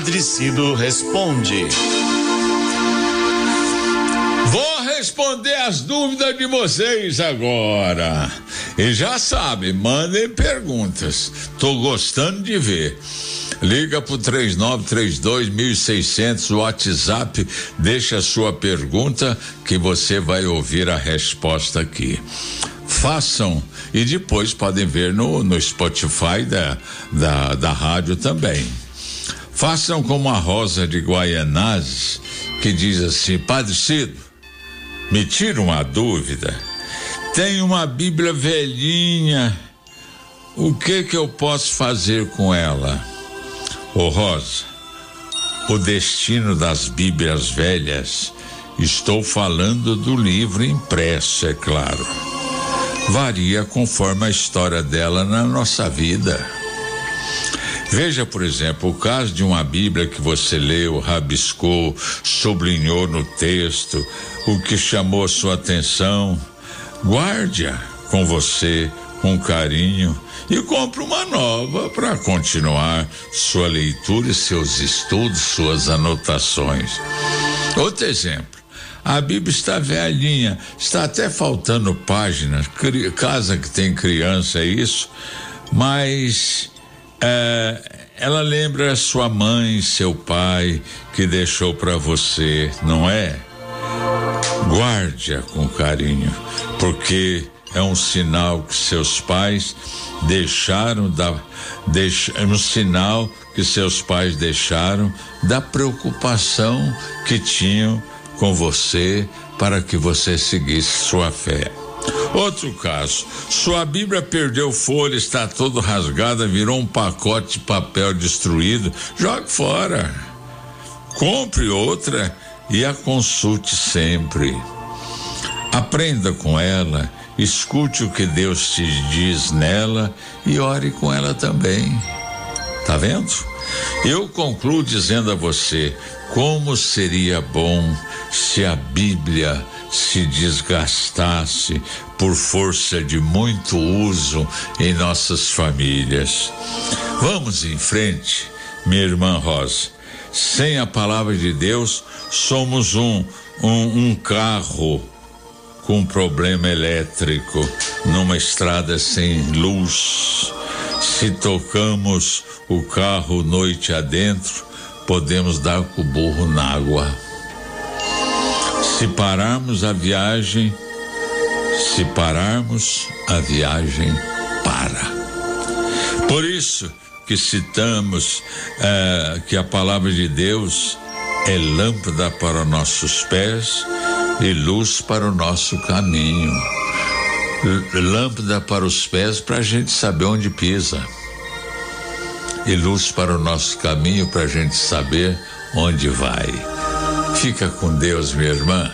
Padre Cido responde. Vou responder as dúvidas de vocês agora. E já sabe, mandem perguntas. Tô gostando de ver. Liga pro 3932 1600 WhatsApp, deixa a sua pergunta que você vai ouvir a resposta aqui. Façam e depois podem ver no, no Spotify da, da, da rádio também. Façam como a Rosa de Guaianazes, que diz assim: Padre Cido, me tira uma dúvida. Tem uma Bíblia velhinha. O que que eu posso fazer com ela? Ô Rosa, o destino das Bíblias velhas, estou falando do livro impresso, é claro. Varia conforme a história dela na nossa vida. Veja, por exemplo, o caso de uma Bíblia que você leu, rabiscou, sublinhou no texto, o que chamou sua atenção. Guarde-a com você com carinho e compre uma nova para continuar sua leitura e seus estudos, suas anotações. Outro exemplo. A Bíblia está velhinha, está até faltando páginas. Casa que tem criança é isso, mas é, ela lembra sua mãe, seu pai que deixou para você, não é? Guarde-a com carinho, porque é um sinal que seus pais deixaram da deix, é um sinal que seus pais deixaram da preocupação que tinham com você para que você seguisse sua fé. Outro caso, sua Bíblia perdeu folha, está todo rasgada, virou um pacote de papel destruído, jogue fora. Compre outra e a consulte sempre. Aprenda com ela, escute o que Deus te diz nela e ore com ela também. Tá vendo? Eu concluo dizendo a você como seria bom se a Bíblia se desgastasse por força de muito uso em nossas famílias. Vamos em frente, minha irmã Rosa. Sem a palavra de Deus, somos um, um, um carro com problema elétrico numa estrada sem luz. Se tocamos o carro noite adentro, podemos dar com o burro na água. Se pararmos a viagem, se pararmos, a viagem para. Por isso que citamos eh, que a palavra de Deus é lâmpada para nossos pés e luz para o nosso caminho. Lâmpada para os pés para a gente saber onde pisa. E luz para o nosso caminho para a gente saber onde vai. Fica com Deus, minha irmã.